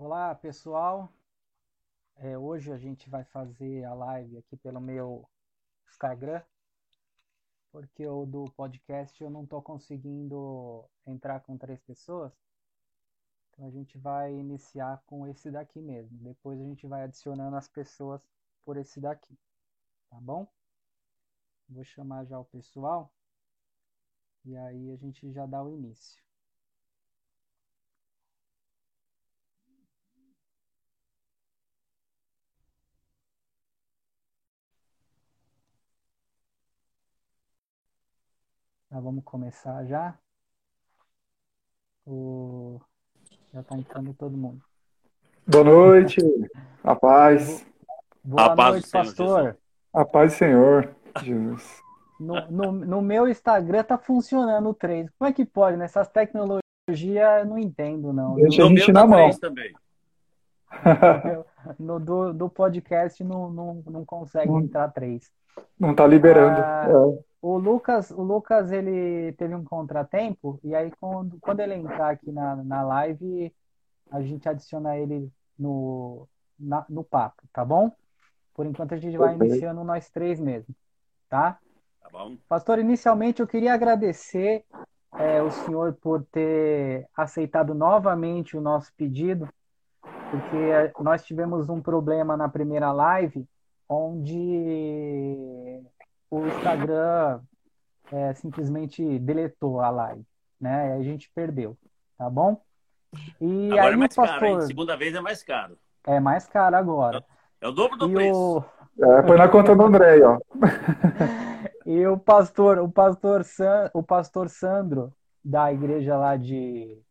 Olá, pessoal. É, hoje a gente vai fazer a live aqui pelo meu Instagram, porque o do podcast eu não estou conseguindo entrar com três pessoas. Então a gente vai iniciar com esse daqui mesmo. Depois a gente vai adicionando as pessoas por esse daqui. Tá bom? Vou chamar já o pessoal. E aí a gente já dá o início. Tá, vamos começar já. O... Já está entrando todo mundo. Boa noite, a paz. Boa A paz noite, pastor. A paz do Senhor, Jesus. No, no, no meu Instagram tá funcionando o 3. Como é que pode, né? Essas tecnologias eu não entendo, não. Deixa No a gente meu na tá mão. três também. No, do, do podcast não, não, não consegue Não. entrar 3. Não tá liberando. Ah, É. O Lucas, o Lucas, ele teve um contratempo, e aí quando, quando ele entrar aqui na, na live, a gente adiciona ele no, na- no papo, tá bom? Por enquanto a gente vai iniciando nós três mesmo, tá? Tá bom? Pastor, inicialmente eu queria agradecer é, o senhor por ter aceitado novamente o nosso pedido, porque é, nós tivemos um problema na primeira live, onde o Instagram é, simplesmente deletou a live, né? E a gente perdeu, tá bom? E Agora aí é mais caro, hein? pastor Segunda vez é mais caro. é mais caro agora. É o dobro do E preço. o, É, põe na conta do André ó. E o pastor, o pastor, San, o pastor Sandro, da igreja lá de,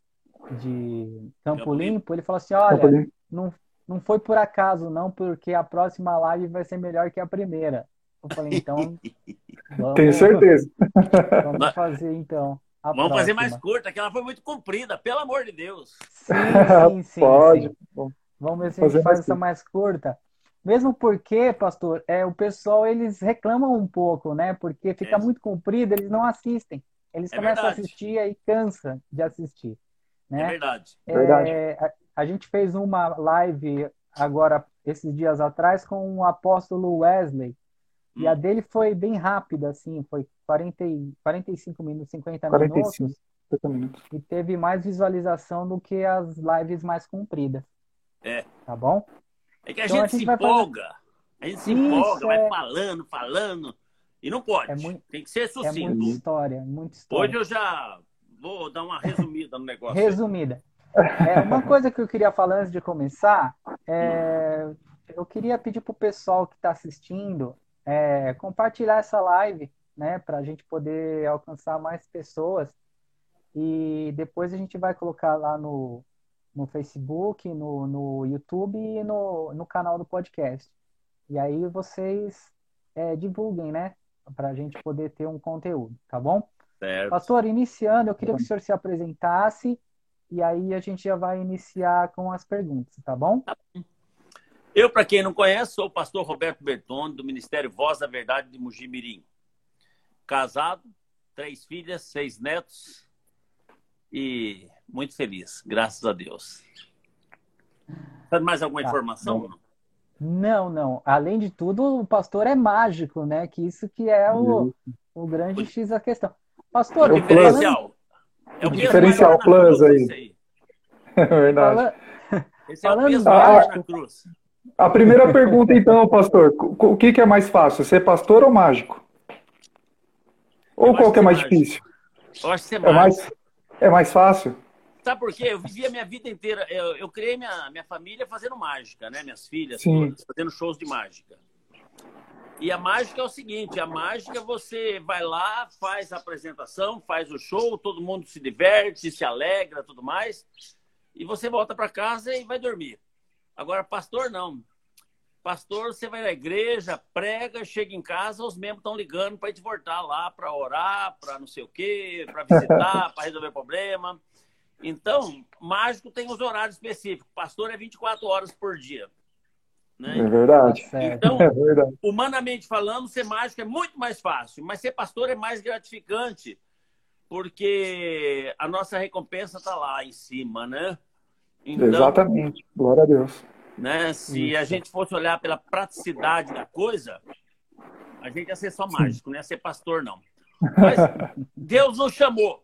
de Campo Campo Limpo. Limpo, ele falou assim: olha, não, não foi por acaso, não, porque a próxima live vai ser melhor que a primeira. Eu falei, então, vamos, Tenho certeza. vamos fazer então. a Vamos fazer mais próxima. curta, que ela foi muito comprida, pelo amor de Deus. Sim, sim, sim, Pode. sim. Vamos ver se a Fazer gente faz mais essa mais curta. Mesmo porque, pastor, é, o pessoal eles reclamam um pouco, né? Porque fica É. muito comprido, eles não assistem. Eles É começam a verdade. assistir e cansa de assistir, É né? verdade. Verdade. É, a, a gente fez uma live agora, esses dias atrás, com o apóstolo Wesley. E a dele foi bem rápida, assim, foi 40, e- 45 minutos, 50 45. minutos, 50 minutos. e teve mais visualização do que as lives mais compridas. É. Tá bom? É que a Então, a gente gente se vai fazer- empolga. A gente se Isso, empolga, vai é. falando, falando. E não pode. É muito- Tem que ser É sucinto. muita história, muita história. Hoje eu já vou dar uma resumida no negócio. Resumida. É, uma coisa que eu queria falar antes de começar, é, eu queria pedir para o pessoal que está assistindo é, compartilhar essa live, né, para a gente poder alcançar mais pessoas. E depois a gente vai colocar lá no, no Facebook, no, no YouTube e no, no canal do podcast. E aí vocês é, divulguem, né, para a gente poder ter um conteúdo, tá bom? Certo. Pastor, iniciando, eu queria que o senhor se apresentasse e aí a gente já vai iniciar com as perguntas, tá bom? Eu, para quem não conhece, sou o pastor Roberto Bertone, do Ministério Voz da Verdade de Mujimirim. Casado, três filhas, seis netos e muito feliz, graças a Deus. Sabe mais alguma Tá, informação? Não, não. Além de tudo, o pastor é mágico, né? Que isso que é o, o grande X da questão. Pastor, É o O plus. falando, diferencial. É o Diferencial plus aí. aí. É verdade. fala- Esse é o peso mágico. na cruz. A primeira pergunta, então, pastor. O que que é mais fácil, ser pastor ou mágico? Ou qual que é que mais mágico. difícil? Eu acho que é É mágico. mais, é mais fácil? Sabe por quê? Eu vivi a minha vida inteira. Eu, eu criei minha, minha família fazendo mágica, né? Minhas filhas todas, fazendo shows de mágica. E a mágica é o seguinte: a mágica você vai lá, faz a apresentação, faz o show, todo mundo se diverte, se alegra, tudo mais, e você volta para casa e vai dormir. Agora, pastor, não. Pastor, você vai na igreja, prega, chega em casa, os membros estão ligando para te voltar lá para orar, para não sei o quê, para visitar, para resolver problema. Então, mágico tem os horários específicos. Pastor é 24 horas por dia. Né? É verdade. Tá. Então, É verdade. humanamente falando, ser mágico é muito mais fácil, mas ser pastor é mais gratificante, porque a nossa recompensa está lá em cima, né? Então, Exatamente. Glória a Deus. Né, se Isso. a gente fosse olhar pela praticidade da coisa, a gente ia ser só mágico, não ia ser pastor, não. Mas Deus nos chamou.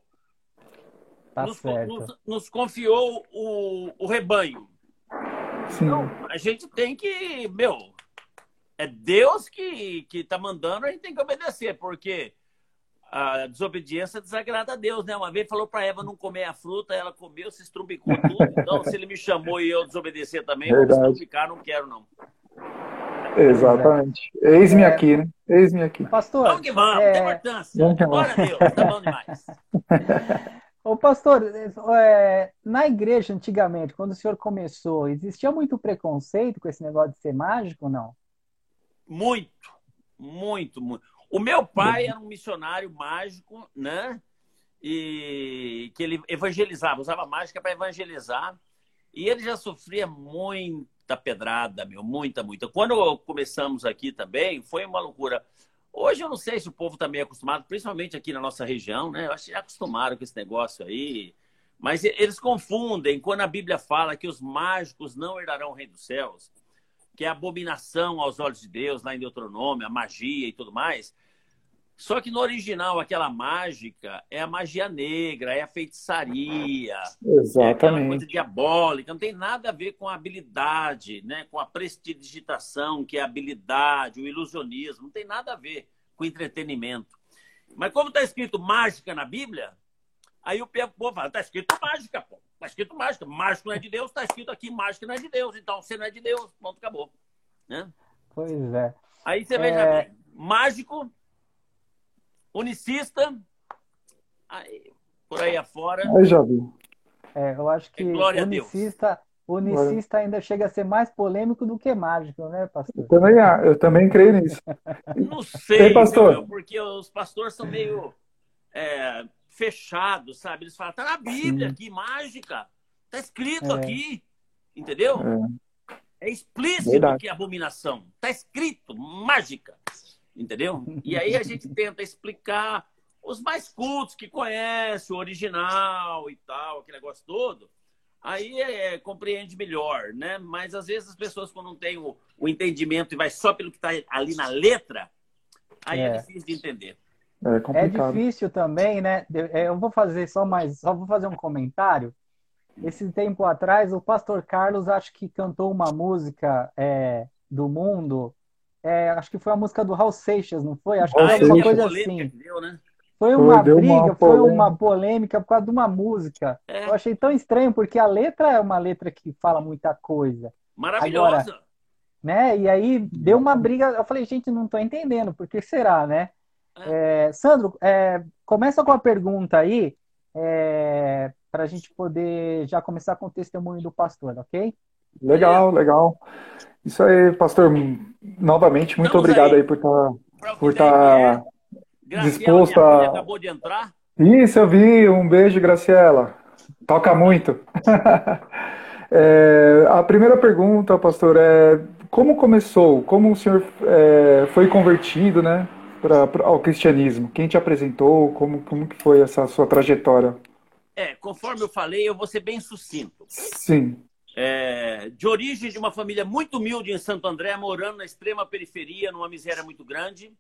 Tá nos, nos, nos, confiou o, o rebanho. Sim. Então, a gente tem que, meu, é Deus que, que tá mandando, a gente tem que obedecer, porque a desobediência desagrada a Deus, né? Uma vez falou para Eva não comer a fruta, ela comeu, se estrubicou tudo. Então, se ele me chamou e eu desobedecer também, Verdade. eu vou estrubicar, não quero, não. Exatamente. Eis-me é... aqui, né? Eis-me aqui. Pastor. Vamos que vamos, é... tem importância. Glória a Deus, tá bom demais. Ô, pastor, é, na igreja antigamente, quando o senhor começou, existia muito preconceito com esse negócio de ser mágico ou não? Muito, muito, muito. O meu pai era um missionário mágico, né? E que ele evangelizava, usava mágica para evangelizar. E ele já sofria muita pedrada, meu, muita, muita. Quando começamos aqui também, foi uma loucura. Hoje eu não sei se o povo está meio acostumado, principalmente aqui na nossa região, né? Eu acho que já acostumaram com esse negócio aí. Mas eles confundem quando a Bíblia fala que os mágicos não herdarão o reino dos céus, que é abominação aos olhos de Deus, lá em Deuteronômio, a magia e tudo mais. Só que no original, aquela mágica é a magia negra, é a feitiçaria, Exatamente. é coisa diabólica, não tem nada a ver com a habilidade, né? com a prestidigitação, que é a habilidade, o ilusionismo, não tem nada a ver com entretenimento. Mas como está escrito mágica na Bíblia, aí o povo fala, está escrito mágica, pô. Está escrito mágica. Mágico não é de Deus, está escrito aqui mágica não é de Deus. Então você não é de Deus, ponto, acabou. Né? Pois é. Aí você é... veja, mágico Unicista, aí, por aí afora. Aí já vi. É, eu acho que Glória unicista, unicista ainda chega a ser mais polêmico do que mágico, né, pastor? Eu também, eu também creio nisso. Não sei, Ei, pastor. Meu, porque os pastores são meio é, fechados, sabe? Eles falam, tá na Bíblia aqui, mágica. Tá escrito é. aqui, entendeu? É, é explícito Verdade. que é abominação. Tá escrito, mágica entendeu? E aí a gente tenta explicar os mais cultos que conhecem o original e tal, aquele negócio todo, aí é, compreende melhor, né? Mas às vezes as pessoas quando não têm o, o entendimento e vai só pelo que está ali na letra, aí é. é, difícil de entender. É, complicado. é difícil também, né? É, eu vou fazer só mais, só vou fazer um comentário. Esse tempo atrás, o pastor Carlos acho que cantou uma música é, do mundo é, acho que foi a música do Raul Seixas, não foi? Acho que foi uma coisa assim. Deu, né? Foi uma briga, uma foi uma polêmica por causa de uma música. É. Eu achei tão estranho, porque a letra é uma letra que fala muita coisa. Maravilhosa. Agora, né? E aí deu uma briga. Eu falei, gente, não estou entendendo, por que será, né? É. É, Sandro, é, começa com a pergunta aí, é, para a gente poder já começar com o testemunho do pastor, ok? Legal, legal. Isso aí, pastor. Novamente, muito Estamos obrigado aí, aí por estar tá, por tá disposto a. Acabou de entrar. Isso, eu vi. Um beijo, Graciela. Toca muito. é, a primeira pergunta, pastor, é como começou? Como o senhor é, foi convertido, né, pra, pra, ao cristianismo? Quem te apresentou? Como, como que foi essa sua trajetória? É, conforme eu falei, eu vou ser bem sucinto. Sim é, de origem de uma família muito humilde em Santo André, morando na extrema periferia, numa miséria muito grande,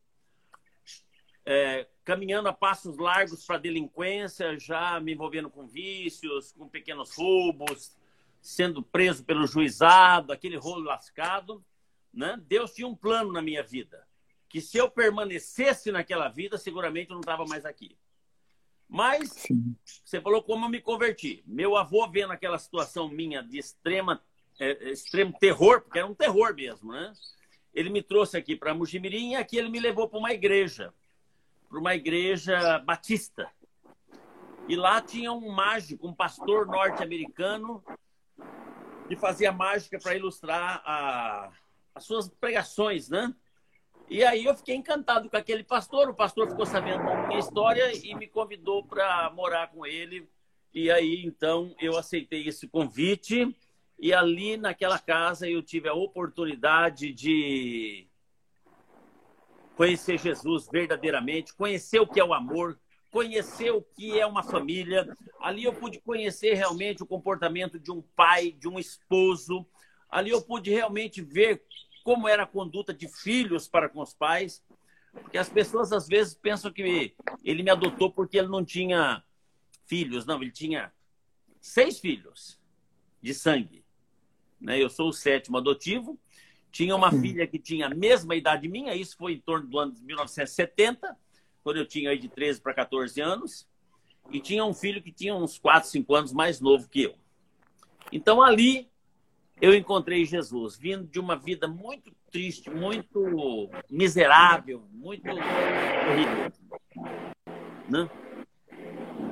é, caminhando a passos largos para a delinquência, já me envolvendo com vícios, com pequenos roubos, sendo preso pelo juizado, aquele rolo lascado. Né? Deus tinha um plano na minha vida, que se eu permanecesse naquela vida, seguramente eu não estava mais aqui. Mas Sim. você falou como eu me converti. Meu avô vendo aquela situação minha de extrema, é, extremo terror, porque era um terror mesmo, né? Ele me trouxe aqui para Mujimirim e aqui ele me levou para uma igreja, para uma igreja batista. E lá tinha um mágico, um pastor norte-americano que fazia mágica para ilustrar a, as suas pregações, né? E aí eu fiquei encantado com aquele pastor. O pastor ficou sabendo da minha história e me convidou para morar com ele. E aí então eu aceitei esse convite. E ali naquela casa eu tive a oportunidade de conhecer Jesus verdadeiramente, conhecer o que é o amor, conhecer o que é uma família. Ali eu pude conhecer realmente o comportamento de um pai, de um esposo. Ali eu pude realmente ver como era a conduta de filhos para com os pais. Porque as pessoas às vezes pensam que ele me adotou porque ele não tinha filhos. Não, ele tinha seis filhos de sangue. Né? Eu sou o sétimo adotivo. Tinha uma filha que tinha a mesma idade minha, isso foi em torno do ano de 1970, quando eu tinha aí de 13 para 14 anos. E tinha um filho que tinha uns 4, 5 anos mais novo que eu. Então ali eu encontrei Jesus, vindo de uma vida muito triste, muito miserável, muito horrível. Né?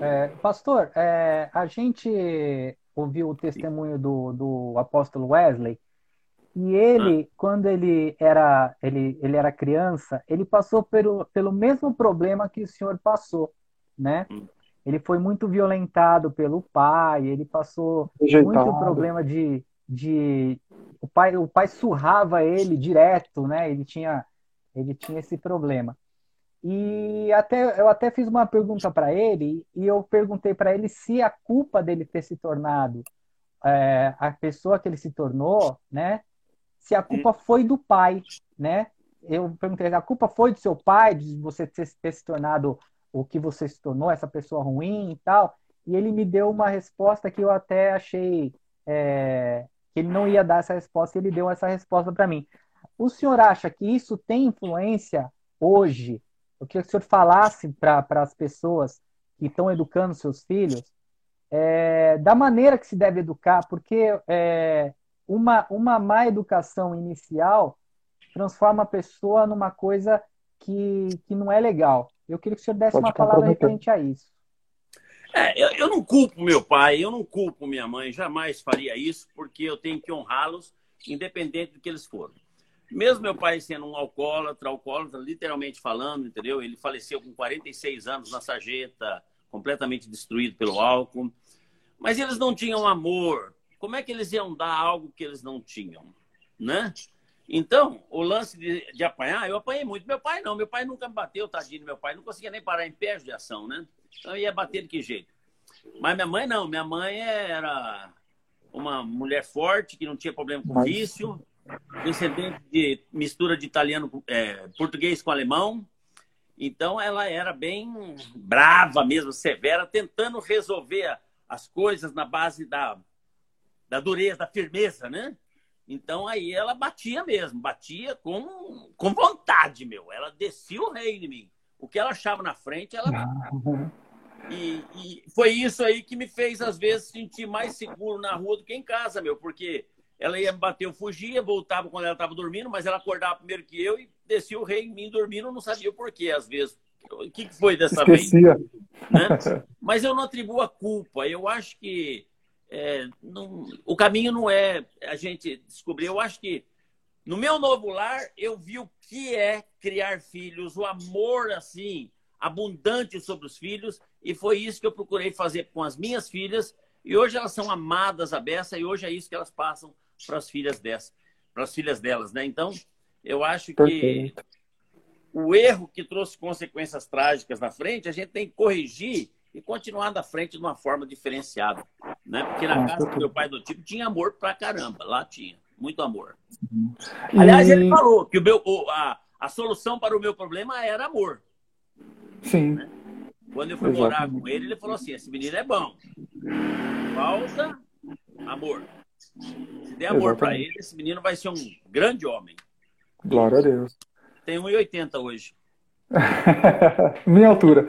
É, pastor, é, a gente ouviu o testemunho do, do apóstolo Wesley e ele, ah. quando ele era, ele, ele era criança, ele passou pelo, pelo mesmo problema que o senhor passou, né? Hum. Ele foi muito violentado pelo pai, ele passou Rejeitado. muito problema de, de o pai o pai surrava ele direto, né? Ele tinha ele tinha esse problema. E até eu até fiz uma pergunta para ele e eu perguntei para ele se a culpa dele ter se tornado é, a pessoa que ele se tornou, né? Se a culpa foi do pai, né? Eu perguntei a culpa foi do seu pai de você ter, ter se tornado o que você se tornou, essa pessoa ruim e tal. E ele me deu uma resposta que eu até achei é, que ele não ia dar essa resposta, e ele deu essa resposta para mim. O senhor acha que isso tem influência hoje? Eu queria que o senhor falasse para as pessoas que estão educando seus filhos é, da maneira que se deve educar, porque é, uma, uma má educação inicial transforma a pessoa numa coisa que, que não é legal. Eu queria que o senhor desse Pode uma palavra referente a isso. É, eu, eu, não culpo meu pai, eu não culpo minha mãe, jamais faria isso, porque eu tenho que honrá-los, independente do que eles foram. Mesmo meu pai sendo um alcoólatra, alcoólatra, literalmente falando, entendeu? Ele faleceu com 46 anos na sarjeta, completamente destruído pelo álcool. Mas eles não tinham amor. Como é que eles iam dar algo que eles não tinham, né? Então, o lance de, de apanhar, eu apanhei muito. Meu pai não, meu pai nunca me bateu, tadinho. Meu pai não conseguia nem parar em pé de ação, né? Então ia bater de que jeito? Mas minha mãe não, minha mãe era uma mulher forte, que não tinha problema com vício, descendente de mistura de italiano, é, português com alemão. Então ela era bem brava mesmo, severa, tentando resolver as coisas na base da, da dureza, da firmeza, né? Então aí ela batia mesmo, batia com, com vontade, meu. Ela descia o rei em mim. O que ela achava na frente, ela. E, e, foi isso aí que me fez, às vezes, sentir mais seguro na rua do que em casa, meu, porque ela ia me bater, eu fugia, voltava quando ela estava dormindo, mas ela acordava primeiro que eu e descia o rei em mim dormindo, não sabia o porquê, às vezes. O que foi dessa Esquecia. vez? Né? Mas eu não atribuo a culpa. Eu acho que é, não, o caminho não é a gente descobrir. Eu acho que no meu novo lar eu vi o que é criar filhos, o amor assim abundante sobre os filhos e foi isso que eu procurei fazer com as minhas filhas e hoje elas são amadas a beça e hoje é isso que elas passam para as filhas dessas, para as filhas delas, né? Então eu acho que o erro que trouxe consequências trágicas na frente a gente tem que corrigir e continuar na frente de uma forma diferenciada. Né? Porque na casa do meu pai do tipo tinha amor pra caramba, lá tinha, muito amor. Uhum. Aliás, ele falou que o meu, a, a solução para o meu problema era amor. Sim. Né? Quando eu fui Exatamente. morar com ele, ele falou assim: esse menino é bom. Falta amor. Se der amor para ele, esse menino vai ser um grande homem. Glória a Deus. Tem 1,80 hoje. Minha altura.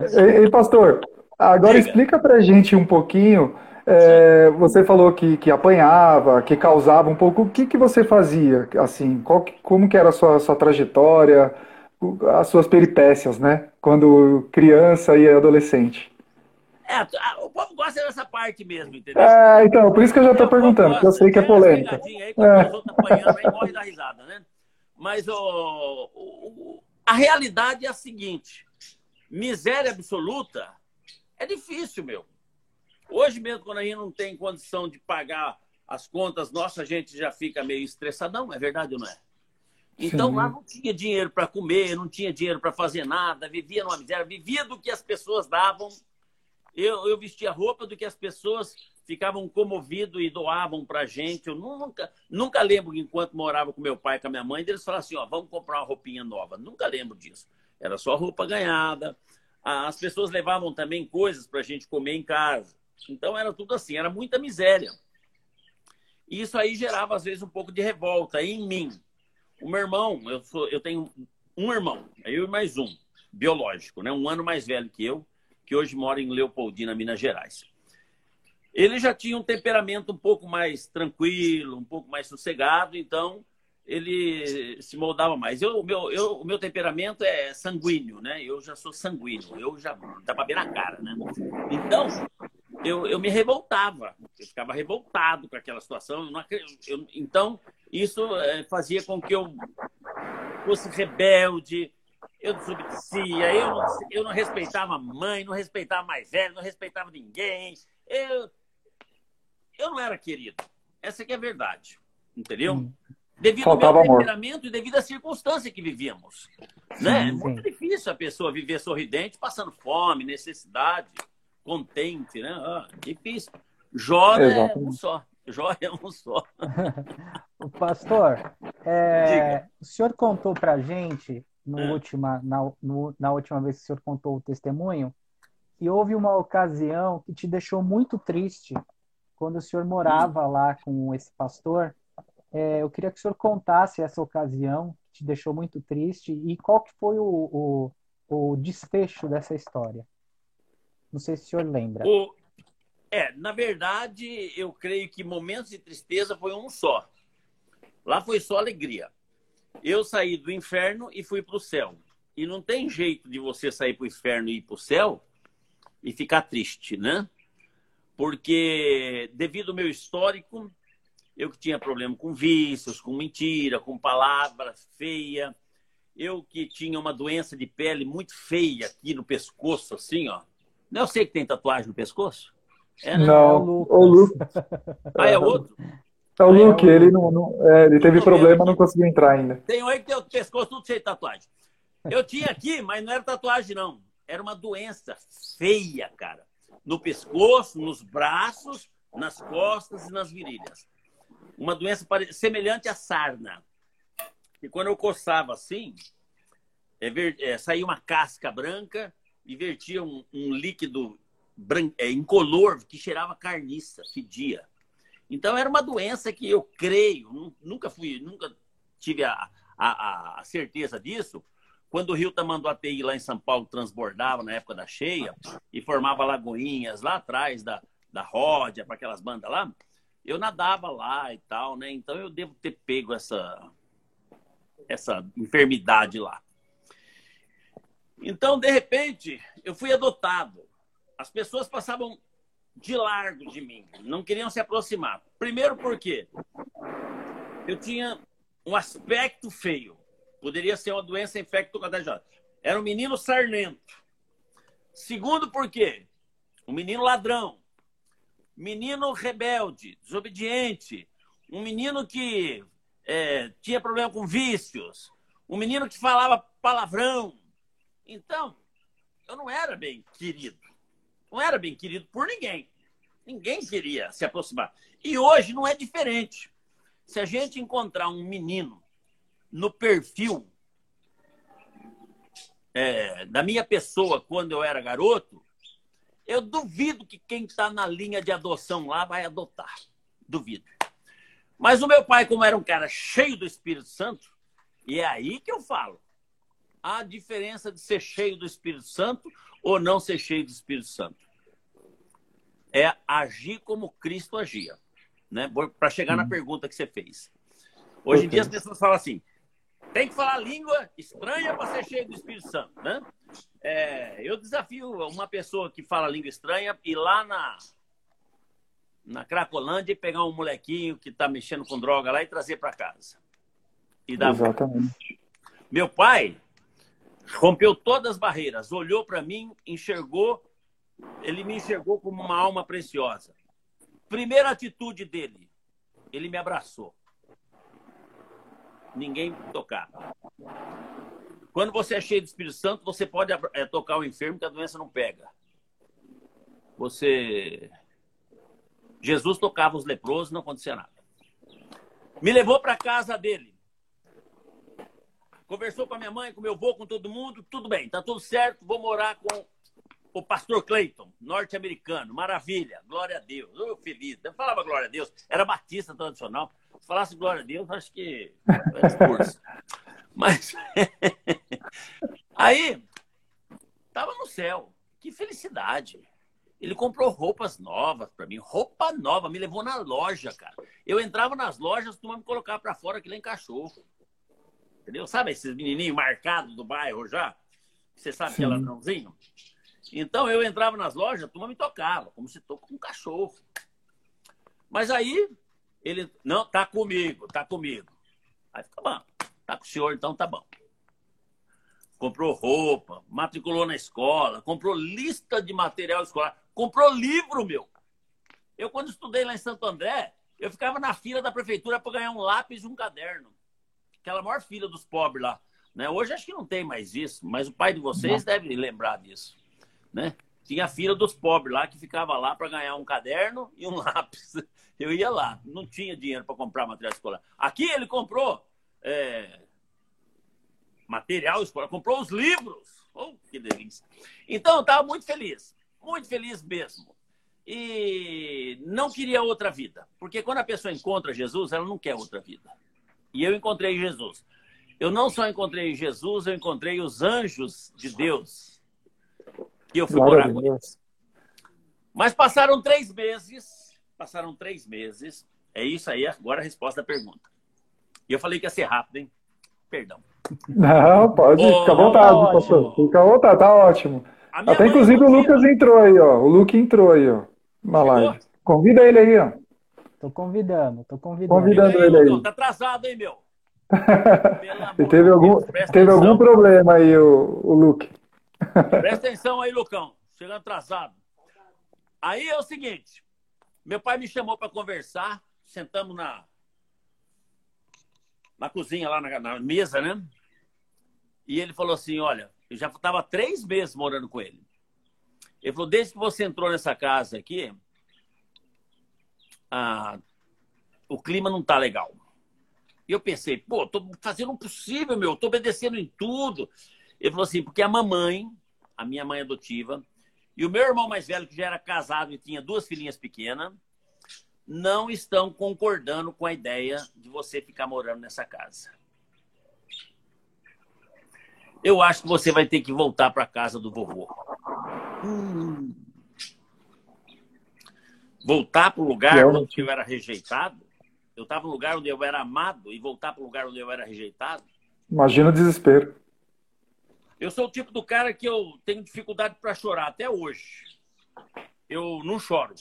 E, pastor, agora Diga. explica pra gente um pouquinho. É, você falou que, que apanhava, que causava um pouco. O que, que você fazia? Assim, qual, como que era a sua, sua trajetória, as suas peripécias, né? Quando criança e adolescente. É, o povo gosta dessa parte mesmo, entendeu? É, então, por isso que eu já estou perguntando, porque eu sei que é polêmica. Aí, é. Aí morre da risada, né? Mas o, o, a realidade é a seguinte: miséria absoluta é difícil, meu. Hoje mesmo, quando a gente não tem condição de pagar as contas nossas, a gente já fica meio estressadão, é verdade ou não é? Então Sim. lá não tinha dinheiro para comer, não tinha dinheiro para fazer nada, vivia numa miséria, vivia do que as pessoas davam. Eu, eu vestia roupa do que as pessoas ficavam comovidos e doavam para a gente. Eu nunca, nunca lembro, enquanto morava com meu pai e com a minha mãe, eles falavam assim: ó, vamos comprar uma roupinha nova. Nunca lembro disso. Era só roupa ganhada. As pessoas levavam também coisas para a gente comer em casa. Então era tudo assim, era muita miséria. E isso aí gerava, às vezes, um pouco de revolta em mim. O meu irmão, eu, sou, eu tenho um irmão, eu e mais um, biológico, né? um ano mais velho que eu, que hoje mora em Leopoldina, Minas Gerais. Ele já tinha um temperamento um pouco mais tranquilo, um pouco mais sossegado, então ele se moldava mais. Eu, o, meu, eu, o meu temperamento é sanguíneo, né? Eu já sou sanguíneo, eu já dá para ver na cara, né? Então, eu, eu me revoltava, eu ficava revoltado com aquela situação. Eu então, isso é, fazia com que eu fosse rebelde, eu desobedecia, eu não, eu não respeitava a mãe, não respeitava mais velho, não respeitava ninguém. Eu, eu não era querido. Essa que é a verdade, entendeu? Hum. Devido Faltava ao meu temperamento amor. e devido à circunstância que vivíamos. Sim, né? É muito difícil a pessoa viver sorridente, passando fome, necessidade, contente, né? Ah, difícil. Jó é um só. Jó é um só. o pastor, é, o senhor contou para gente no é. última, na, no, na última vez que o senhor contou o testemunho que houve uma ocasião que te deixou muito triste quando o senhor morava lá com esse pastor. É, eu queria que o senhor contasse essa ocasião que te deixou muito triste e qual que foi o, o, o desfecho dessa história. Não sei se o senhor lembra. O, é, na verdade, eu creio que momentos de tristeza foi um só. Lá foi só alegria. Eu saí do inferno e fui para o céu. E não tem jeito de você sair para o inferno e ir para o céu e ficar triste, né? Porque, devido ao meu histórico, eu que tinha problema com vícios, com mentira, com palavras feias, eu que tinha uma doença de pele muito feia aqui no pescoço, assim, ó. Não sei que tem tatuagem no pescoço? É, né? Não, o Lucas. Ah, é outro? É o Luke, ele, não, não é, ele teve problema, não conseguiu entrar ainda. Tem um aí que tem o pescoço tudo cheio de tatuagem. Eu tinha aqui, mas não era tatuagem, não. Era uma doença feia, cara. No pescoço, nos braços, nas costas e nas virilhas. Uma doença semelhante à sarna. E quando eu coçava assim, é, é, saía uma casca branca e vertia um, um líquido é, incolor que cheirava carniça, fedia. Então era uma doença que eu creio, nunca fui, nunca tive a, a, a certeza disso. Quando o rio Tamanduateí lá em São Paulo transbordava na época da cheia e formava lagoinhas lá atrás da, da Ródia, para aquelas bandas lá, eu nadava lá e tal, né? Então eu devo ter pego essa, essa enfermidade lá. Então, de repente, eu fui adotado. As pessoas passavam de largo de mim, não queriam se aproximar. Primeiro porque eu tinha um aspecto feio. Poderia ser uma doença infecto-contagiosa. Era um menino sarnento. Segundo porque um menino ladrão, menino rebelde, desobediente, um menino que é, tinha problema com vícios, um menino que falava palavrão. Então, eu não era bem querido não era bem querido por ninguém. Ninguém queria se aproximar. E hoje não é diferente. Se a gente encontrar um menino no perfil é, da minha pessoa quando eu era garoto, eu duvido que quem está na linha de adoção lá vai adotar. Duvido. Mas o meu pai, como era um cara cheio do Espírito Santo, e é aí que eu falo. A diferença de ser cheio do Espírito Santo ou não ser cheio do Espírito Santo? É agir como Cristo agia. Né? Para chegar na uhum. pergunta que você fez. Hoje em dia as pessoas falam assim: tem que falar língua estranha para ser cheio do Espírito Santo. Né? É, eu desafio uma pessoa que fala língua estranha ir lá na, na Cracolândia e pegar um molequinho que está mexendo com droga lá e trazer para casa. E dar Exatamente. Meu pai rompeu todas as barreiras, olhou para mim, enxergou, ele me enxergou como uma alma preciosa. Primeira atitude dele, ele me abraçou. ninguém tocar. Quando você é cheio do Espírito Santo, você pode é, tocar o enfermo que a doença não pega. Você. Jesus tocava os leprosos, não acontecia nada. Me levou para casa dele. Conversou com a minha mãe, com meu avô, com todo mundo. Tudo bem, tá tudo certo. Vou morar com o pastor Clayton, norte-americano. Maravilha, glória a Deus. Eu feliz. Eu falava glória a Deus. Era batista tradicional. Se falasse glória a Deus, acho que era. Mas aí tava no céu. Que felicidade. Ele comprou roupas novas para mim, roupa nova, me levou na loja, cara. Eu entrava nas lojas, tu me colocar para fora que nem cachorro. Entendeu? Sabe esses menininhos marcados do bairro já? Você sabe Sim. que é ladrãozinho? Então eu entrava nas lojas, a turma me tocava, como se toca um cachorro. Mas aí ele, não, tá comigo, tá comigo. Aí fica bom, tá com o senhor, então tá bom. Comprou roupa, matriculou na escola, comprou lista de material escolar, comprou livro, meu. Eu, quando estudei lá em Santo André, eu ficava na fila da prefeitura para ganhar um lápis e um caderno. Aquela maior fila dos pobres lá. Né? Hoje acho que não tem mais isso, mas o pai de vocês não. deve lembrar disso né? Tinha a fila dos pobres lá que ficava lá para ganhar um caderno e um lápis. Eu ia lá, não tinha dinheiro para comprar material escolar. Aqui ele comprou é, material escolar, comprou os livros. Oh, que delícia! Então eu estava muito feliz, muito feliz mesmo. E não queria outra vida, porque quando a pessoa encontra Jesus, ela não quer outra vida. E eu encontrei Jesus. Eu não só encontrei Jesus, eu encontrei os anjos de Deus e eu fui morar com eles. Mas passaram três meses. Passaram três meses. É isso aí, agora a resposta da pergunta. E eu falei que ia ser rápido, hein? Perdão. Não, pode, oh, fica à vontade, tá pastor. Fica à vontade, tá ótimo. Até inclusive o Lucas entrou aí, ó. O Luke entrou aí, ó. Na live. Convida ele aí, ó. Tô convidando, tô convidando. Convidando ele aí. Tá atrasado, hein, meu? teve algum, teve algum problema aí, o, o Luke. Presta atenção aí, Lucão. Chegando atrasado. Aí é o seguinte: meu pai me chamou para conversar, sentamos na, na cozinha, lá na, na mesa, né? E ele falou assim: Olha, eu já estava três meses morando com ele. Ele falou: Desde que você entrou nessa casa aqui, o clima não tá legal. E eu pensei: Pô, tô fazendo o possível, meu, tô obedecendo em tudo. Ele falou assim, porque a mamãe, a minha mãe adotiva, e o meu irmão mais velho, que já era casado e tinha duas filhinhas pequenas, não estão concordando com a ideia de você ficar morando nessa casa. Eu acho que você vai ter que voltar para a casa do vovô. Hum. Voltar para o lugar onde eu era rejeitado? Eu estava no lugar onde eu era amado e voltar para o lugar onde eu era rejeitado? Imagina o desespero. Eu sou o tipo do cara que eu tenho dificuldade para chorar até hoje. Eu não choro.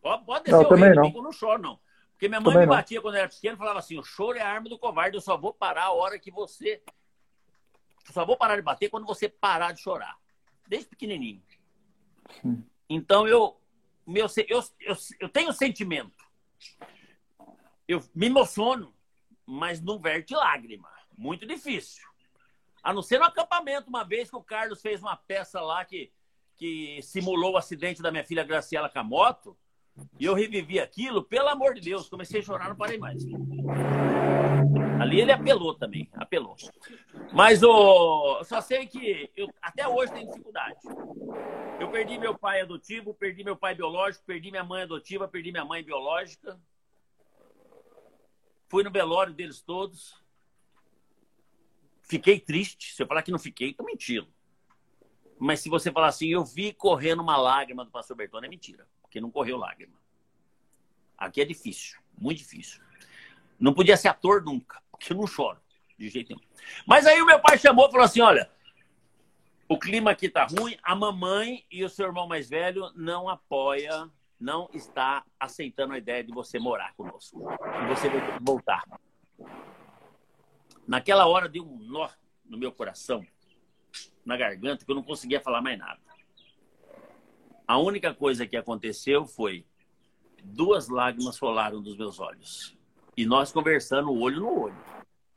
Pode, pode descer não, também não. eu não choro, não. Porque minha mãe também me batia não. quando eu era pequeno e falava assim: o choro é a arma do covarde, eu só vou parar a hora que você. Eu só vou parar de bater quando você parar de chorar. Desde pequenininho. Sim. Então eu, meu, eu, eu, eu tenho sentimento. Eu me emociono, mas não verte lágrima. Muito difícil. A não ser no acampamento, uma vez que o Carlos fez uma peça lá que, que simulou o acidente da minha filha Graciela com a moto, e eu revivi aquilo, pelo amor de Deus, comecei a chorar, não parei mais. Ali ele apelou também, apelou. Mas o, só sei que eu até hoje tenho dificuldade. Eu perdi meu pai adotivo, perdi meu pai biológico, perdi minha mãe adotiva, perdi minha mãe biológica. Fui no velório deles todos. Fiquei triste. Se eu falar que não fiquei, tô mentindo. Mas se você falar assim, eu vi correndo uma lágrima do pastor Bertone, é mentira. Porque não correu lágrima. Aqui é difícil, muito difícil. Não podia ser ator nunca, eu não choro, de jeito nenhum. Mas aí o meu pai chamou e falou assim: olha, o clima aqui tá ruim, a mamãe e o seu irmão mais velho não apoia, não está aceitando a ideia de você morar conosco. E você vai voltar. Naquela hora deu um nó no meu coração, na garganta, que eu não conseguia falar mais nada. A única coisa que aconteceu foi duas lágrimas rolaram dos meus olhos. E nós conversando olho no olho.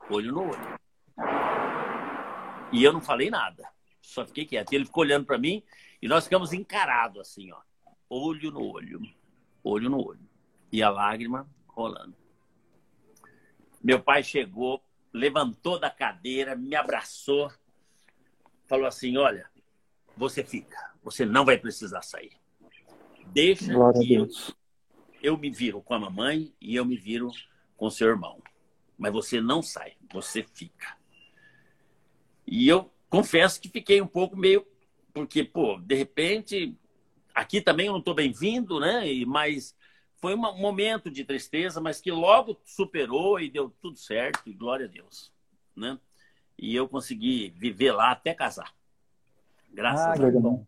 olho no olho. E eu não falei nada, só fiquei quieto. Ele ficou olhando para mim e nós ficamos encarados assim, ó, olho no olho, olho no olho. E a lágrima rolando. Meu pai chegou, levantou da cadeira, me abraçou, falou assim: Olha, você fica, você não vai precisar sair. Deixa Glória que eu, eu me viro com a mamãe e eu me viro com seu irmão. Mas você não sai, você fica. E eu confesso que fiquei um pouco meio. Porque, pô, de repente, aqui também eu não estou bem-vindo, né? Mas foi um momento de tristeza, mas que logo superou e deu tudo certo, e glória a Deus, né? E eu consegui viver lá até casar. Graças ah, a Deus.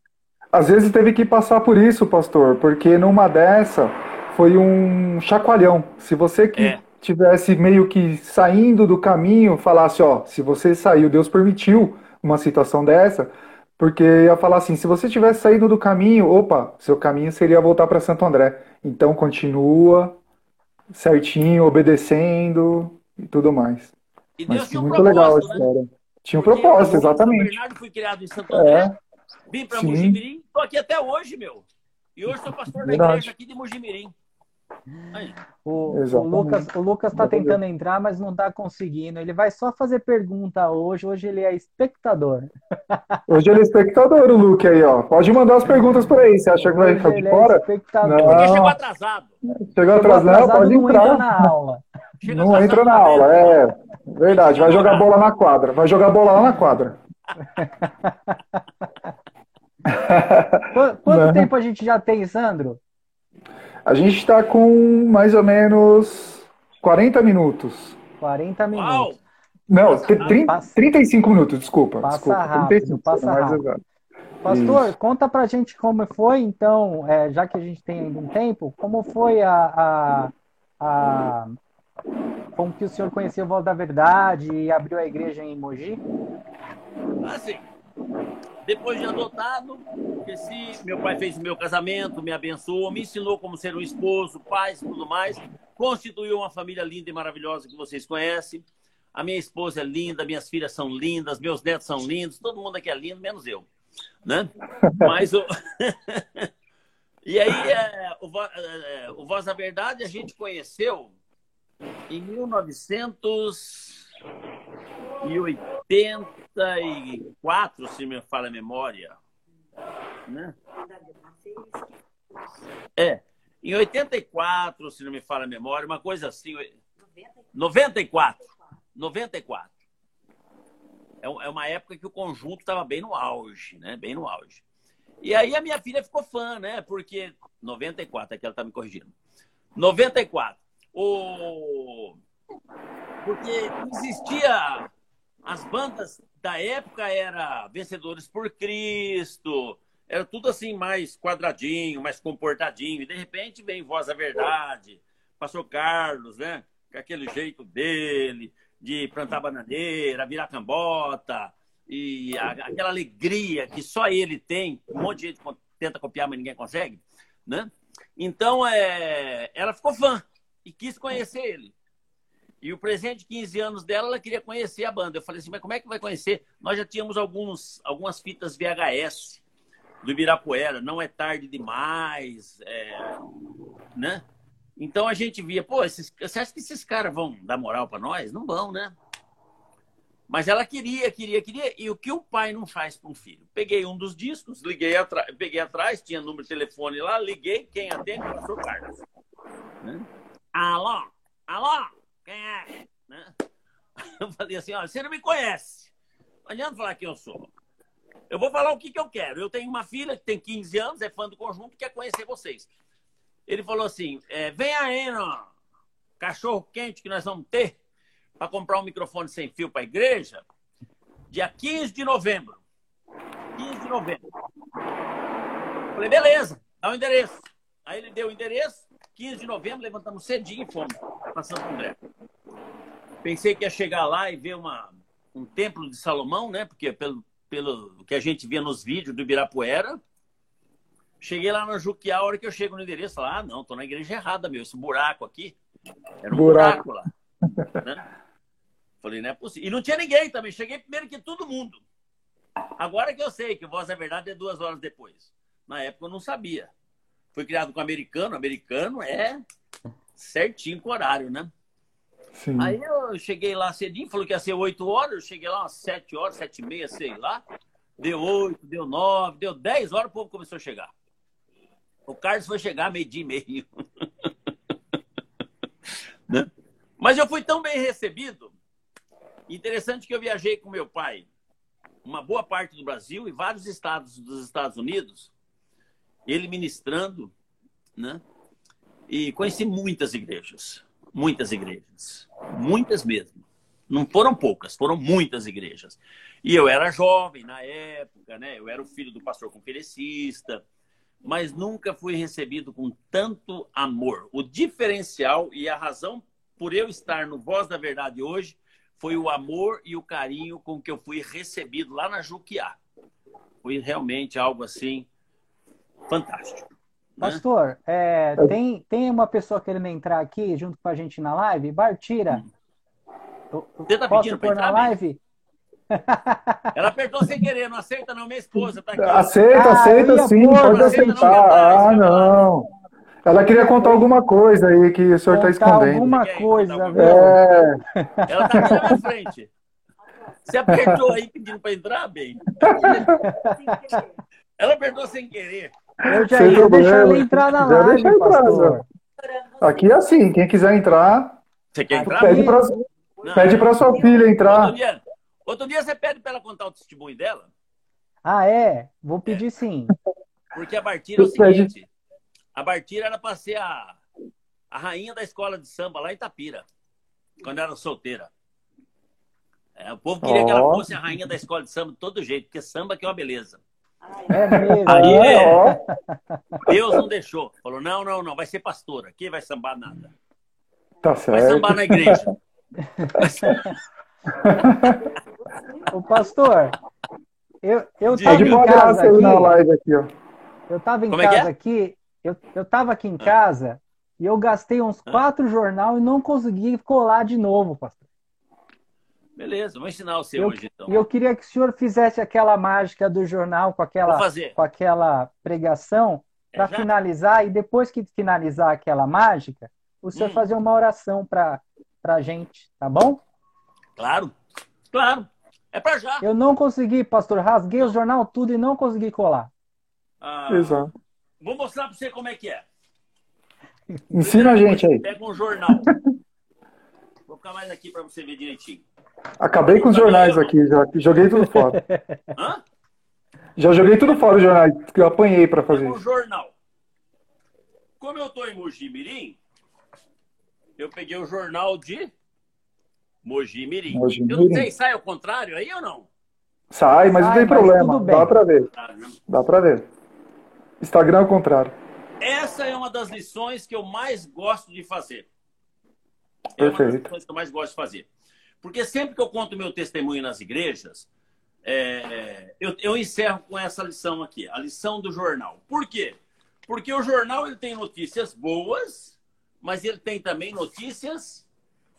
Às vezes teve que passar por isso, pastor, porque numa dessa foi um chacoalhão. Se você que é. Tivesse meio que saindo do caminho, falasse, ó, se você saiu, Deus permitiu uma situação dessa, porque ia falar assim, se você tivesse saído do caminho, opa, seu caminho seria voltar para Santo André. Então continua certinho, obedecendo e tudo mais. E Deus Mas, tinha um muito legal a né? história. Né? Tinha um propósito, exatamente. Bernardo fui criado em Santo André, é. vim para Mojimirim, tô aqui até hoje, meu. E hoje sou pastor da igreja aqui de Mojimirim. O, o, Lucas o Lucas está tentando entrar, mas não está conseguindo. Ele vai só fazer pergunta hoje. Hoje ele é espectador. Hoje ele é espectador, o Luke aí, ó. Pode mandar as perguntas por aí. Você acha que vai ficar de é fora? É não. Porque chegou atrasado. Chegou atrasado, pode não entrar. Entra na aula. não entra na aula, é. Verdade, vai jogar bola na quadra. Vai jogar bola lá na quadra. Quanto tempo a gente já tem, Sandro? A gente está com mais ou menos 40 minutos. 40 minutos. Uau! Não, 30, passa, 35 minutos, desculpa. Passa desculpa, rápido, 35, passa rápido. Pastor, Isso. conta pra gente como foi, então, é, já que a gente tem ainda um tempo, como foi a, a, a, Como que o senhor conheceu o Voz da Verdade e abriu a igreja em Mogi? Assim, depois de adotado, cresci, meu pai fez o meu casamento, me abençoou, me ensinou como ser um esposo, pai e tudo mais. Constituiu uma família linda e maravilhosa que vocês conhecem. A minha esposa é linda, minhas filhas são lindas, meus netos são lindos, todo mundo aqui é lindo, menos eu. Né? Mas o... e aí, é, o, é, o Voz da Verdade a gente conheceu em 1980 84, se me fala a memória. Né? É. Em 84, se não me fala a memória, uma coisa assim. 94. 94. É, é uma época que o conjunto estava bem no auge, né? Bem no auge. E aí a minha filha ficou fã, né? Porque 94, aqui ela está me corrigindo. 94. O... Porque existia as bandas da época era Vencedores por Cristo, era tudo assim mais quadradinho, mais comportadinho. E de repente vem Voz da Verdade, Pastor Carlos, né? Com aquele jeito dele, de plantar bananeira, virar cambota, e a, aquela alegria que só ele tem, um monte de gente tenta copiar, mas ninguém consegue, né? Então, é, ela ficou fã e quis conhecer ele. E o presente de 15 anos dela, ela queria conhecer a banda. Eu falei assim, mas como é que vai conhecer? Nós já tínhamos alguns, algumas fitas VHS do Ibirapuera, não é tarde demais, é, né? Então a gente via, pô, esses, você acha que esses caras vão dar moral para nós? Não vão, né? Mas ela queria, queria, queria. E o que o pai não faz para um filho? Peguei um dos discos, liguei peguei atrás, tinha número de telefone lá, liguei, quem atende? Pastor Carlos. Né? Alô? Alô? Quem é? Né? Eu falei assim: olha, você não me conhece. Não adianta falar quem eu sou. Eu vou falar o que, que eu quero. Eu tenho uma filha que tem 15 anos, é fã do conjunto, quer conhecer vocês. Ele falou assim: é, vem aí, no cachorro quente que nós vamos ter para comprar um microfone sem fio para a igreja, dia 15 de novembro. 15 de novembro. Eu falei, beleza, dá o endereço. Aí ele deu o endereço, 15 de novembro, levantamos cedinho e fomos para Santo André. Pensei que ia chegar lá e ver uma, um templo de Salomão, né? Porque pelo, pelo que a gente via nos vídeos do Ibirapuera. Cheguei lá no Juquiá, a hora que eu chego no endereço, lá, ah, não, tô na igreja errada, meu. Esse buraco aqui. Era um buraco, buraco lá. Né? Falei, não é possível. E não tinha ninguém também. Cheguei primeiro que todo mundo. Agora que eu sei que Voz da Verdade é duas horas depois. Na época eu não sabia. Fui criado com americano. Americano é certinho com horário, né? Sim. Aí eu cheguei lá cedinho, falou que ia ser oito horas. Eu cheguei lá umas sete horas, sete e meia, sei lá. Deu oito, deu nove, deu dez horas, o povo começou a chegar. O Carlos foi chegar meio-dia e meio. né? Mas eu fui tão bem recebido. Interessante que eu viajei com meu pai uma boa parte do Brasil e vários estados dos Estados Unidos, ele ministrando, né? E conheci muitas igrejas, muitas igrejas, muitas mesmo. Não foram poucas, foram muitas igrejas. E eu era jovem na época, né? Eu era o filho do pastor conferencista, mas nunca fui recebido com tanto amor. O diferencial e a razão por eu estar no Voz da Verdade hoje foi o amor e o carinho com que eu fui recebido lá na Juquiá. Foi realmente algo assim fantástico. Né? Pastor, é, tem, tem uma pessoa querendo entrar aqui junto com a gente na live? Bartira. Hum. Você tá pedindo para entrar na live? Ela apertou sem querer, não aceita não, minha esposa tá aqui. Aceita, ah, aceita sim, pode aceitar. Ah, não. Ela queria contar alguma coisa aí que o senhor está escondendo. Alguma coisa, velho. É... Ela está aqui na minha frente. Você apertou aí pedindo para entrar, bem? Ela apertou sem querer. Eu já ia deixar ela entrar na já live, entrar. Aqui é assim, quem quiser entrar... Você quer entrar? Pede para pra sua filha entrar. Outro dia, outro dia você pede para ela contar o testemunho dela? Ah, é? Vou pedir é. sim. Porque a Bartira é o seguinte... A Bartira era para ser a, a rainha da escola de samba lá em Itapira, quando era solteira. É, o povo queria oh. que ela fosse a rainha da escola de samba de todo jeito, porque samba que é uma beleza. É mesmo. Aí é, Deus não deixou. Falou: não, não, não, vai ser pastora. Quem vai sambar nada? Tá certo. Vai sambar na igreja. O pastor, eu, eu tava em casa aqui. Na live aqui ó. Eu tava em Como é casa é é? aqui eu, eu tava aqui em ah. casa e eu gastei uns ah. quatro jornal e não consegui colar de novo, pastor. Beleza, vou ensinar o seu eu, hoje então. E eu queria que o senhor fizesse aquela mágica do jornal com aquela, com aquela pregação para é, finalizar e depois que finalizar aquela mágica, o senhor hum. fazer uma oração para a gente, tá bom? Claro, claro. É para já. Eu não consegui, pastor. Rasguei o jornal tudo e não consegui colar. Ah, Exato. Vou mostrar para você como é que é. Ensina a gente aí. Pega um jornal. Vou ficar mais aqui para você ver direitinho. Acabei com os jornais aqui, já joguei tudo fora. Hã? Já joguei tudo fora os jornais que eu apanhei para fazer. Um jornal. Como eu estou em Mogi Mirim, eu peguei o jornal de Mogi Mirim. Mogi Mirim. Eu não sei, sai ao contrário aí ou não? Sai, mas sai, não tem problema. Dá para ver. Dá para ver. Instagram ao contrário. Essa é uma das lições que eu mais gosto de fazer. É uma das lições que eu mais gosto de fazer. Porque sempre que eu conto meu testemunho nas igrejas, é, eu, eu, encerro com essa lição aqui, a lição do jornal. Por quê? Porque o jornal ele tem notícias boas, mas ele tem também notícias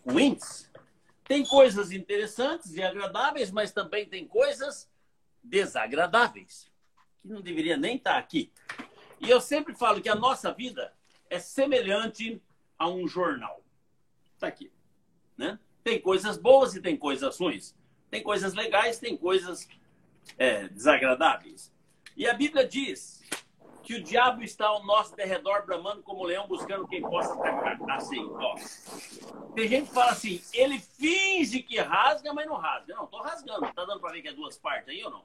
ruins. Tem coisas interessantes e agradáveis, mas também tem coisas desagradáveis que não deveria nem estar aqui. E eu sempre falo que a nossa vida é semelhante a um jornal. Está aqui. Né? Tem coisas boas e tem coisas ruins. Tem coisas legais, tem coisas é, desagradáveis. E a Bíblia diz que o diabo está ao nosso derredor, bramando como leão, buscando quem possa atacar. Assim, ó. Tem gente que fala assim, ele finge que rasga, mas não rasga. Não, estou rasgando. Está dando para ver que é duas partes aí ou não?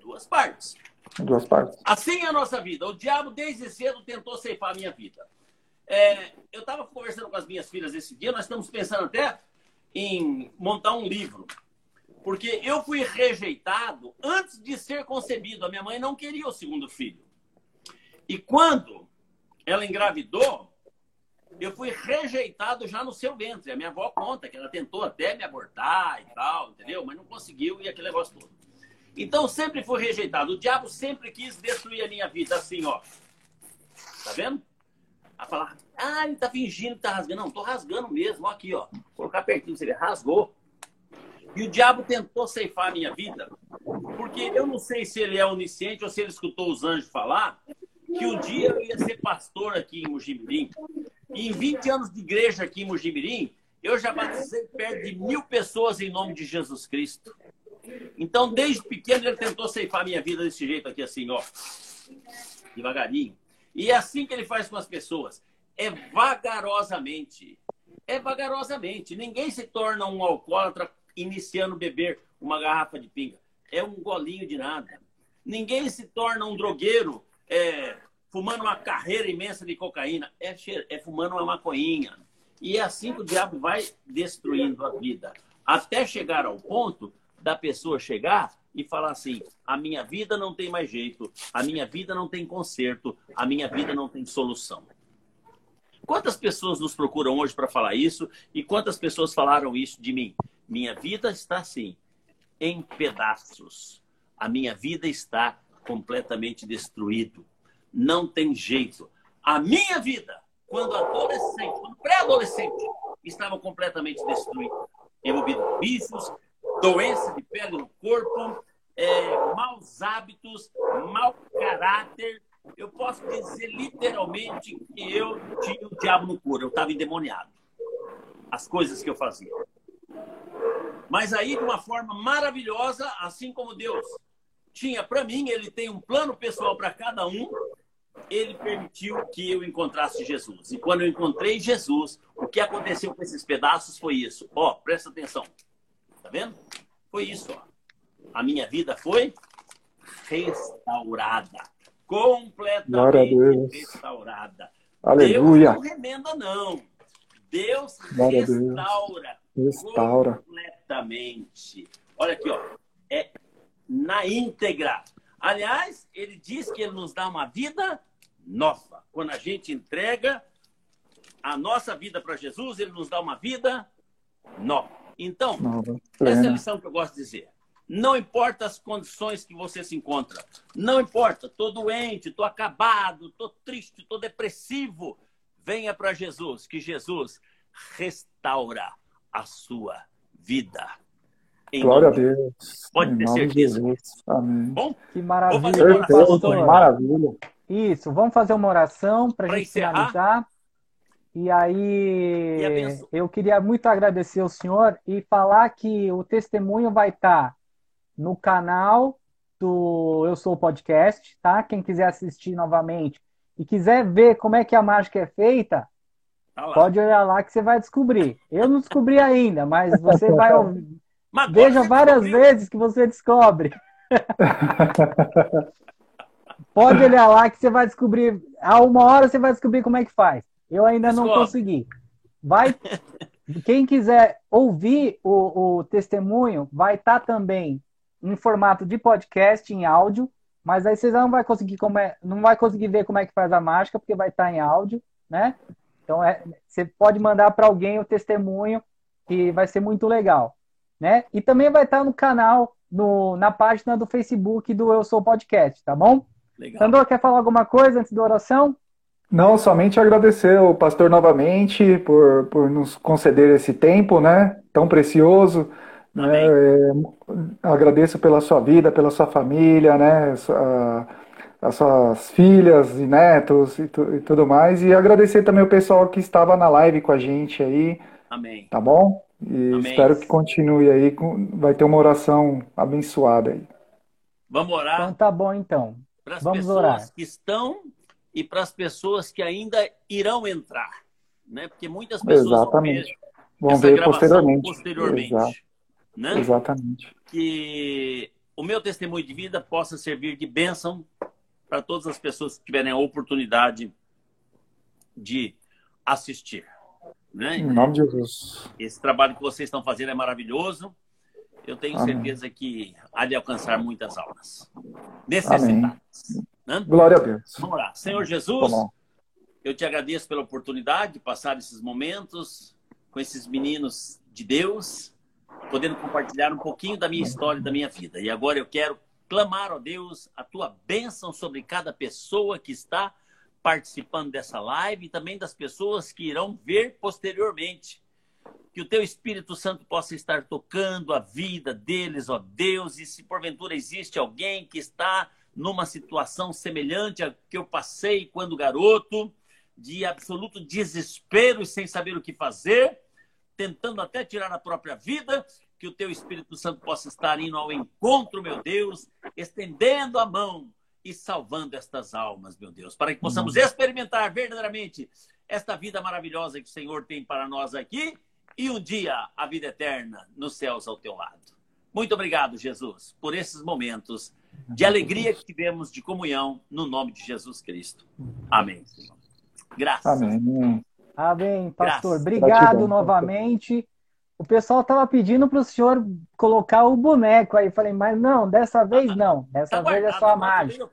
duas partes. Duas partes. Assim é a nossa vida. O diabo, desde cedo, tentou ceifar a minha vida. É, eu estava conversando com as minhas filhas esse dia, nós estamos pensando até em montar um livro. Porque eu fui rejeitado antes de ser concebido. A minha mãe não queria o segundo filho. E quando ela engravidou, eu fui rejeitado já no seu ventre. A minha avó conta que ela tentou até me abortar e tal, entendeu? Mas não conseguiu e aquele negócio todo. Então sempre foi rejeitado. O diabo sempre quis destruir a minha vida assim, ó. Tá vendo? A falar, ah, ele tá fingindo que tá rasgando. Não, tô rasgando mesmo, ó, aqui, ó. Colocar pertinho, você vê, rasgou. E o diabo tentou ceifar a minha vida, porque eu não sei se ele é onisciente ou se ele escutou os anjos falar que um dia eu ia ser pastor aqui em Mujimirim. E em 20 anos de igreja aqui em Mujimirim, eu já batizei perto de mil pessoas em nome de Jesus Cristo. Então, desde pequeno, ele tentou ceifar minha vida desse jeito aqui, assim, ó. Devagarinho. E é assim que ele faz com as pessoas. É vagarosamente. É vagarosamente. Ninguém se torna um alcoólatra iniciando beber uma garrafa de pinga. É um golinho de nada. Ninguém se torna um drogueiro é, fumando uma carreira imensa de cocaína. É, é fumando uma maconhinha. E é assim que o diabo vai destruindo a vida. Até chegar ao ponto da pessoa chegar e falar assim: a minha vida não tem mais jeito, a minha vida não tem conserto, a minha vida não tem solução. Quantas pessoas nos procuram hoje para falar isso e quantas pessoas falaram isso de mim? Minha vida está assim, em pedaços. A minha vida está completamente destruído. Não tem jeito. A minha vida, quando adolescente, quando pré-adolescente, estava completamente destruída. Envolvido em vícios, doença de pele no corpo, é, maus hábitos, mau caráter. Eu posso dizer literalmente que eu tinha o diabo no couro, eu estava endemoniado. As coisas que eu fazia. Mas aí, de uma forma maravilhosa, assim como Deus tinha para mim, ele tem um plano pessoal para cada um, ele permitiu que eu encontrasse Jesus. E quando eu encontrei Jesus, o que aconteceu com esses pedaços foi isso. Ó, oh, presta atenção. Tá vendo? Foi isso, ó. A minha vida foi restaurada. Completamente restaurada. Aleluia. Deus não remenda, não. Deus restaura. Restaura. Completamente. Olha aqui, ó. É na íntegra. Aliás, ele diz que ele nos dá uma vida nova. Quando a gente entrega a nossa vida para Jesus, ele nos dá uma vida nova. Então, essa é a lição que eu gosto de dizer. Não importa as condições que você se encontra. Não importa, estou doente, estou acabado, estou triste, estou depressivo. Venha para Jesus, que Jesus restaura a sua vida. Em Glória a Deus. Pode ter certeza. Amém. Bom, que maravilha. Perfeito, maravilha. Isso, vamos fazer uma oração para a gente encerrar. finalizar. E aí, e eu queria muito agradecer ao senhor e falar que o testemunho vai estar no canal do Eu Sou Podcast, tá? Quem quiser assistir novamente e quiser ver como é que a mágica é feita, tá pode olhar lá que você vai descobrir. Eu não descobri ainda, mas você vai ouvir. Veja várias vezes que você descobre. pode olhar lá que você vai descobrir. A uma hora você vai descobrir como é que faz. Eu ainda não consegui. Vai. Quem quiser ouvir o, o testemunho, vai estar tá também em formato de podcast, em áudio, mas aí vocês não vai conseguir como é, não vai conseguir ver como é que faz a mágica, porque vai estar tá em áudio, né? Então é, você pode mandar para alguém o testemunho, que vai ser muito legal, né? E também vai estar tá no canal, no, na página do Facebook do Eu Sou Podcast, tá bom? Legal. Sandor, quer falar alguma coisa antes da oração? Não, somente agradecer ao pastor novamente por, por nos conceder esse tempo, né? Tão precioso. Né? É, agradeço pela sua vida, pela sua família, né? as suas filhas e netos e, tu, e, tudo mais. E agradecer também o pessoal que estava na live com a gente aí. Amém. Tá bom? E Amém. espero que continue aí. Vai ter uma oração abençoada aí. Vamos orar? Então tá bom, então. Para as Vamos pessoas orar. que estão e para as pessoas que ainda irão entrar, né? Porque muitas pessoas Exatamente. vão ver, vão ver posteriormente. posteriormente Exato. Né? Exatamente. Que o meu testemunho de vida possa servir de bênção para todas as pessoas que tiverem a oportunidade de assistir. Né? Em nome de Jesus. Esse trabalho que vocês estão fazendo é maravilhoso. Eu tenho Amém. certeza que há de alcançar muitas almas necessitadas. Né? Glória a Deus. Vamos lá. Senhor Jesus, eu te agradeço pela oportunidade de passar esses momentos com esses meninos de Deus, podendo compartilhar um pouquinho da minha história, da minha vida. E agora eu quero clamar, ó Deus, a tua bênção sobre cada pessoa que está participando dessa live e também das pessoas que irão ver posteriormente. Que o teu Espírito Santo possa estar tocando a vida deles, ó Deus, e se porventura existe alguém que está numa situação semelhante à que eu passei quando garoto, de absoluto desespero e sem saber o que fazer, tentando até tirar a própria vida, que o teu Espírito Santo possa estar indo ao encontro, meu Deus, estendendo a mão e salvando estas almas, meu Deus, para que possamos experimentar verdadeiramente esta vida maravilhosa que o Senhor tem para nós aqui e um dia a vida eterna nos céus ao teu lado. Muito obrigado, Jesus, por esses momentos de alegria que tivemos de comunhão no nome de Jesus Cristo. Amém, Senhor. Graças. Amém. Amém, pastor. Graças. Obrigado Gratidão, novamente. Pastor. O pessoal estava pedindo para o senhor colocar o boneco aí. Falei, mas não, dessa vez não. Dessa tá vez é só a mágica.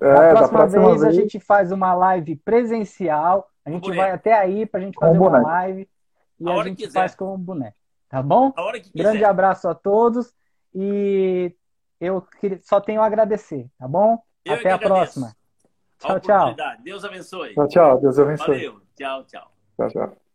É, a próxima, próxima vez, vez, a gente faz uma live presencial. A gente vai até aí para a gente fazer uma live e a, a gente faz com o boneco. Tá bom? Grande abraço a todos e eu só tenho a agradecer, tá bom? Eu até a próxima. Tchau, tchau. Deus abençoe. Tchau, tchau. Deus abençoe. Valeu. Tchau, tchau. Tchau, tchau.